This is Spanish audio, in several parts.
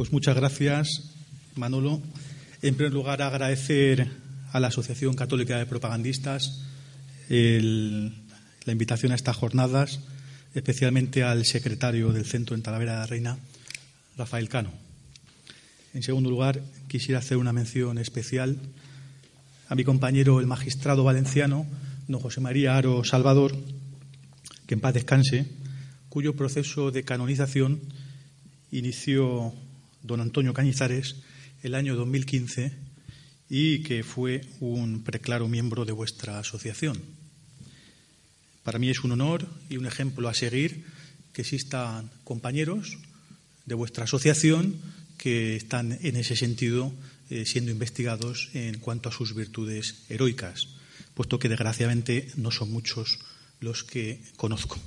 Pues muchas gracias, Manolo. En primer lugar, agradecer a la Asociación Católica de Propagandistas la invitación a estas jornadas, especialmente al secretario del Centro en Talavera de la Reina, Rafael Cano. En segundo lugar, quisiera hacer una mención especial a mi compañero, el magistrado valenciano, don José María Aro Salvador, que en paz descanse, cuyo proceso de canonización inició don Antonio Cañizares el año 2015 y que fue un preclaro miembro de vuestra asociación. Para mí es un honor y un ejemplo a seguir que existan compañeros de vuestra asociación que están en ese sentido eh, siendo investigados en cuanto a sus virtudes heroicas, puesto que desgraciadamente no son muchos los que conozco.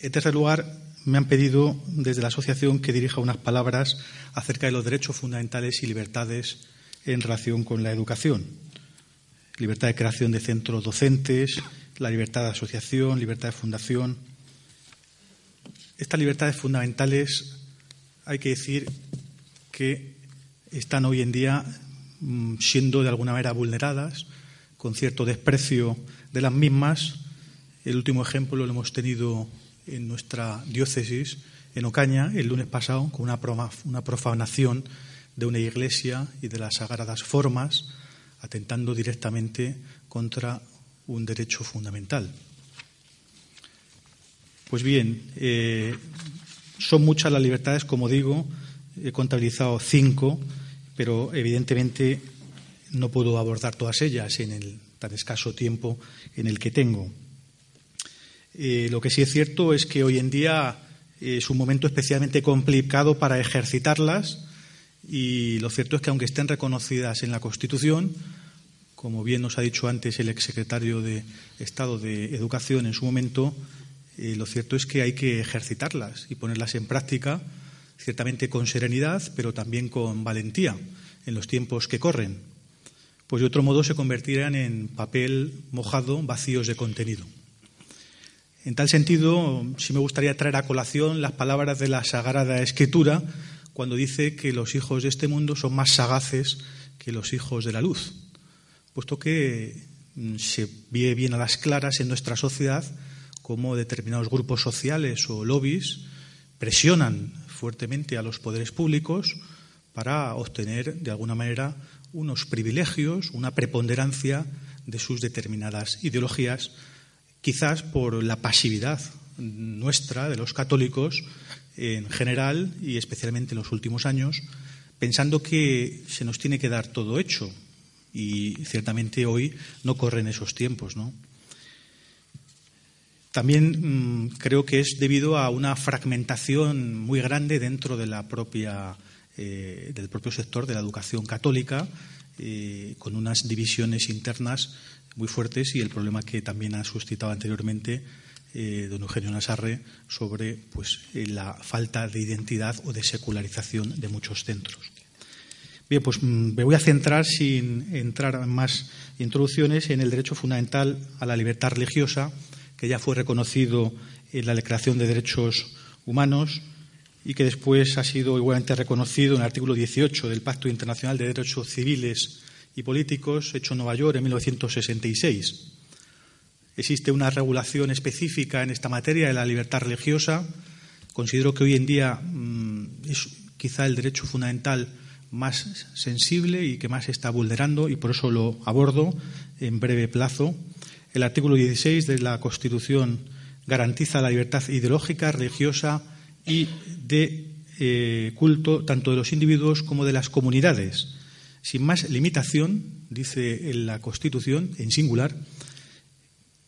En tercer lugar, me han pedido desde la asociación que dirija unas palabras acerca de los derechos fundamentales y libertades en relación con la educación. Libertad de creación de centros docentes, la libertad de asociación, libertad de fundación. Estas libertades fundamentales hay que decir que están hoy en día mm, siendo de alguna manera vulneradas, con cierto desprecio de las mismas. El último ejemplo lo hemos tenido en nuestra diócesis, en Ocaña, el lunes pasado, con una, profanación de una iglesia y de las sagradas formas, atentando directamente contra un derecho fundamental. Pues bien, eh, son muchas las libertades, como digo, he contabilizado cinco, pero evidentemente no puedo abordar todas ellas en el tan escaso tiempo en el que tengo. Eh, lo que sí es cierto es que hoy en día es un momento especialmente complicado para ejercitarlas y lo cierto es que aunque estén reconocidas en la Constitución, como bien nos ha dicho antes el exsecretario de Estado de Educación en su momento, eh, lo cierto es que hay que ejercitarlas y ponerlas en práctica, ciertamente con serenidad, pero también con valentía en los tiempos que corren, pues de otro modo se convertirán en papel mojado, vacíos de contenido. En tal sentido, sí me gustaría traer a colación las palabras de la Sagrada Escritura cuando dice que los hijos de este mundo son más sagaces que los hijos de la luz, puesto que mm, se ve bien a las claras en nuestra sociedad cómo determinados grupos sociales o lobbies presionan fuertemente a los poderes públicos para obtener, de alguna manera, unos privilegios, una preponderancia de sus determinadas ideologías quizás por la pasividad nuestra, de los católicos, en general y especialmente en los últimos años, pensando que se nos tiene que dar todo hecho. Y ciertamente hoy no corren esos tiempos, ¿no? También mm, creo que es debido a una fragmentación muy grande dentro de la propia, eh, del propio sector de la educación católica, eh, con unas divisiones internas muy fuertes y el problema que también ha suscitado anteriormente eh, don Eugenio Nasarre sobre pues, eh, la falta de identidad o de secularización de muchos centros. Bien, pues mm, me voy a centrar, sin entrar en más introducciones, en el derecho fundamental a la libertad religiosa, que ya fue reconocido en la Declaración de Derechos Humanos y que después ha sido igualmente reconocido en el artículo 18 del Pacto Internacional de Derechos Civiles y políticos hecho en Nueva York en 1966. Existe una regulación específica en esta materia de la libertad religiosa. Considero que hoy en día mm, es quizá el derecho fundamental más sensible y que más se está vulnerando y por eso lo abordo en breve plazo. El artículo 16 de la Constitución garantiza la libertad ideológica, religiosa y de eh, culto tanto de los individuos como de las comunidades sin más limitación, dice la Constitución, en singular,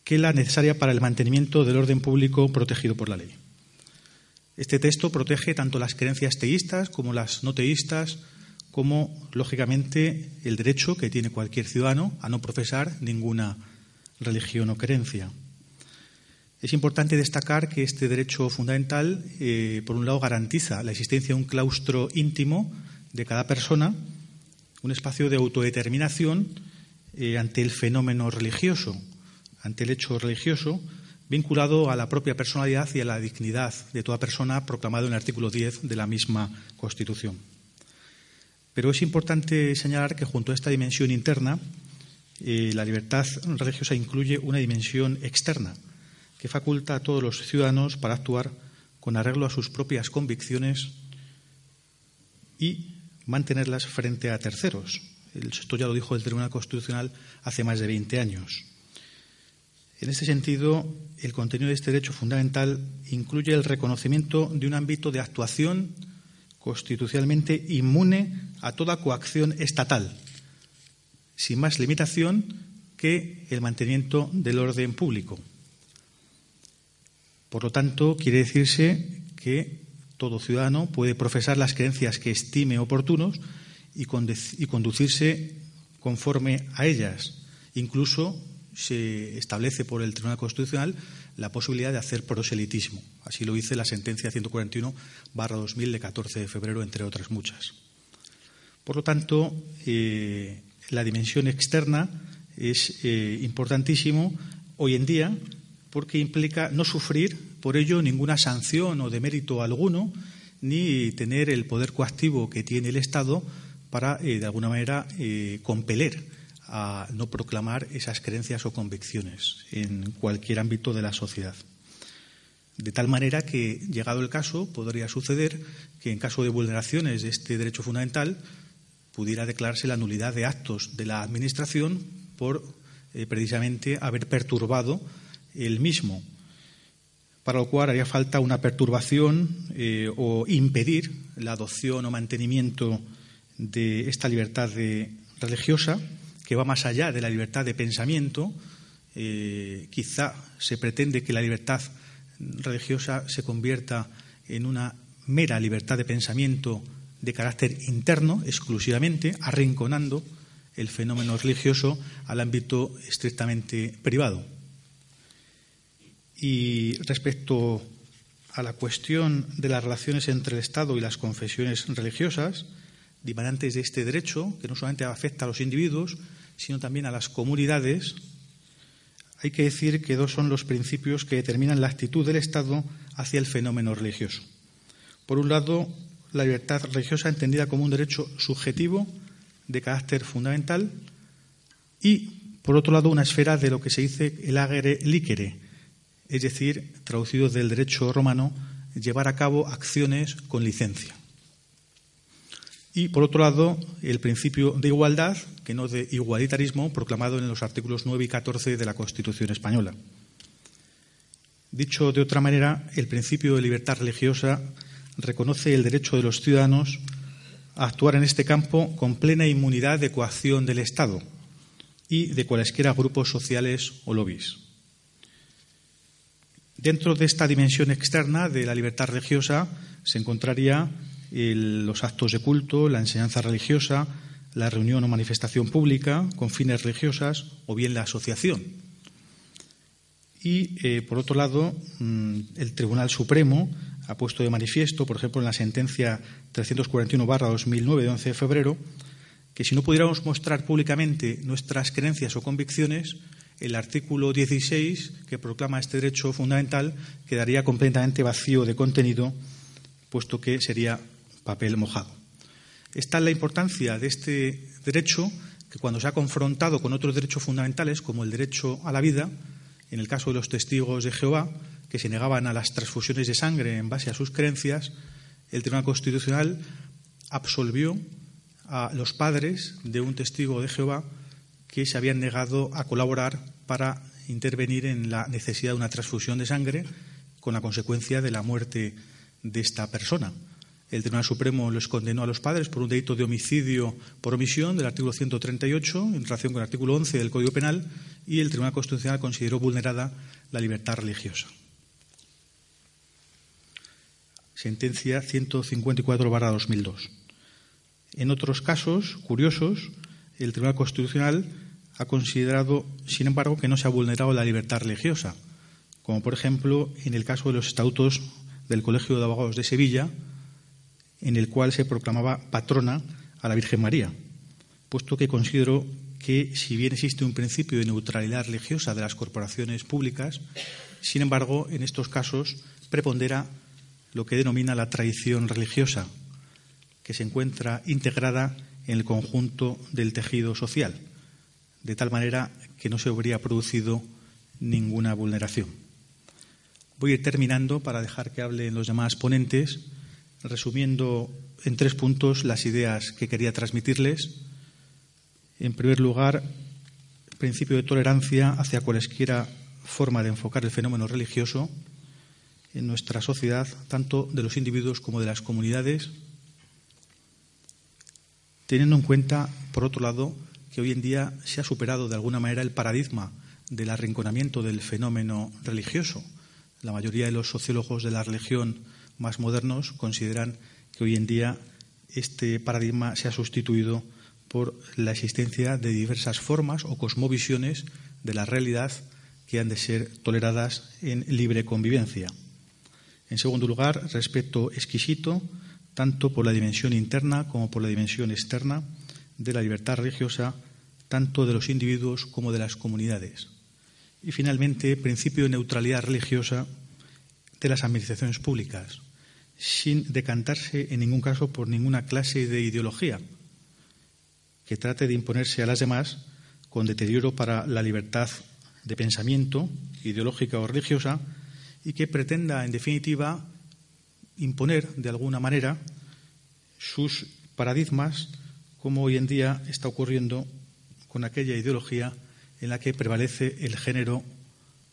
que la necesaria para el mantenimiento del orden público protegido por la ley. Este texto protege tanto las creencias teístas como las no teístas, como, lógicamente, el derecho que tiene cualquier ciudadano a no profesar ninguna religión o creencia. Es importante destacar que este derecho fundamental, eh, por un lado, garantiza la existencia de un claustro íntimo de cada persona, un espacio de autodeterminación eh, ante el fenómeno religioso, ante el hecho religioso, vinculado a la propia personalidad y a la dignidad de toda persona proclamado en el artículo 10 de la misma Constitución. Pero es importante señalar que junto a esta dimensión interna, eh, la libertad religiosa incluye una dimensión externa que faculta a todos los ciudadanos para actuar con arreglo a sus propias convicciones y mantenerlas frente a terceros. Esto ya lo dijo el Tribunal Constitucional hace más de 20 años. En este sentido, el contenido de este derecho fundamental incluye el reconocimiento de un ámbito de actuación constitucionalmente inmune a toda coacción estatal, sin más limitación que el mantenimiento del orden público. Por lo tanto, quiere decirse que todo ciudadano puede profesar las creencias que estime oportunos y, conducirse conforme a ellas, incluso se establece por el Tribunal Constitucional la posibilidad de hacer proselitismo. Así lo dice la sentencia 141-2000 de 14 de febrero, entre otras muchas. Por lo tanto, eh, la dimensión externa es eh, importantísimo hoy en día porque implica no sufrir por ello ninguna sanción o demérito alguno, ni tener el poder coactivo que tiene el Estado para, eh, de alguna manera, compeler a no proclamar esas creencias o convicciones en cualquier ámbito de la sociedad. De tal manera que, llegado el caso, podría suceder que en caso de vulneraciones de este derecho fundamental pudiera declararse la nulidad de actos de la Administración por eh, precisamente haber perturbado el mismo, para lo cual haría falta una perturbación eh, o impedir la adopción o mantenimiento de esta libertad religiosa que va más allá de la libertad de pensamiento. Eh, quizá se pretende que la libertad religiosa se convierta en una mera libertad de pensamiento de carácter interno exclusivamente, arrinconando el fenómeno religioso al ámbito estrictamente privado. Y respecto a la cuestión de las relaciones entre el Estado y las confesiones religiosas, dimanantes de este derecho, que no solamente afecta a los individuos, sino también a las comunidades, hay que decir que dos son los principios que determinan la actitud del Estado hacia el fenómeno religioso. Por un lado, la libertad religiosa entendida como un derecho subjetivo de carácter fundamental y, por otro lado, una esfera de lo que se dice el agere licere, es decir, traducido del derecho romano, llevar a cabo acciones con licencia. Y, por otro lado, el principio de igualdad, que no de igualitarismo, proclamado en los artículos 9 y 14 de la Constitución española. Dicho de otra manera, el principio de libertad religiosa reconoce el derecho de los ciudadanos a actuar en este campo con plena inmunidad de coacción del Estado y de cualesquiera grupos sociales o lobbies. Dentro de esta dimensión externa de la libertad religiosa se encontraría los actos de culto, la enseñanza religiosa, la reunión o manifestación pública con fines religiosas o bien la asociación. Y, eh, por otro lado, mm, el Tribunal Supremo ha puesto de manifiesto, por ejemplo, en la sentencia 341-2009 de 11 de febrero, que si no pudiéramos mostrar públicamente nuestras creencias o convicciones, el artículo 16, que proclama este derecho fundamental, quedaría completamente vacío de contenido, puesto que sería papel mojado. Esta es la importancia de este derecho que cuando se ha confrontado con otros derechos fundamentales, como el derecho a la vida, en el caso de los testigos de Jehová, que se negaban a las transfusiones de sangre en base a sus creencias, el Tribunal Constitucional absolvió a los padres de un testigo de Jehová que se habían negado a colaborar para intervenir en la necesidad de una transfusión de sangre con la consecuencia de la muerte de esta persona. El Tribunal Supremo los condenó a los padres por un delito de homicidio por omisión del artículo 138 en relación con el artículo 11 del Código Penal y el Tribunal Constitucional consideró vulnerada la libertad religiosa. Sentencia 154-2002. En otros casos curiosos, el Tribunal Constitucional ha considerado, sin embargo, que no se ha vulnerado la libertad religiosa, como por ejemplo en el caso de los estatutos del Colegio de Abogados de Sevilla, en el cual se proclamaba patrona a la Virgen María, puesto que considero que si bien existe un principio de neutralidad religiosa de las corporaciones públicas, Sin embargo, en estos casos prepondera lo que denomina la tradición religiosa, que se encuentra integrada en el conjunto del tejido social, de tal manera que no se habría producido ninguna vulneración. Voy a ir terminando para dejar que hablen los demás ponentes, resumiendo en tres puntos las ideas que quería transmitirles. En primer lugar, principio de tolerancia hacia cualesquiera forma de enfocar el fenómeno religioso en nuestra sociedad, tanto de los individuos como de las comunidades, teniendo en cuenta, por otro lado, que hoy en día se ha superado de alguna manera el paradigma del arrinconamiento del fenómeno religioso. La mayoría de los sociólogos de la religión más modernos consideran que hoy en día este paradigma se ha sustituido por la existencia de diversas formas o cosmovisiones de la realidad que han de ser toleradas en libre convivencia. En segundo lugar, respeto exquisito, tanto por la dimensión interna como por la dimensión externa de la libertad religiosa, tanto de los individuos como de las comunidades. Y finalmente, principio de neutralidad religiosa de las administraciones públicas, sin decantarse en ningún caso por ninguna clase de ideología que trate de imponerse a las demás con deterioro para la libertad de pensamiento ideológica o religiosa y que pretenda, en definitiva, imponer de alguna manera sus paradigmas, como hoy en día está ocurriendo con aquella ideología en la que prevalece el género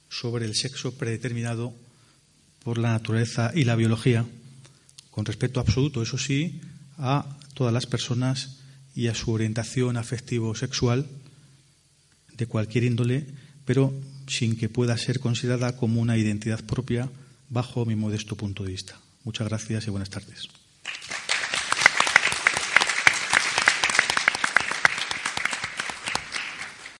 sobre el sexo predeterminado por la naturaleza y la biología, con respeto absoluto, eso sí, a todas las personas y a su orientación afectivo-sexual de cualquier índole, pero sin que pueda ser considerada como una identidad propia bajo mi modesto punto de vista. Muchas gracias y buenas tardes.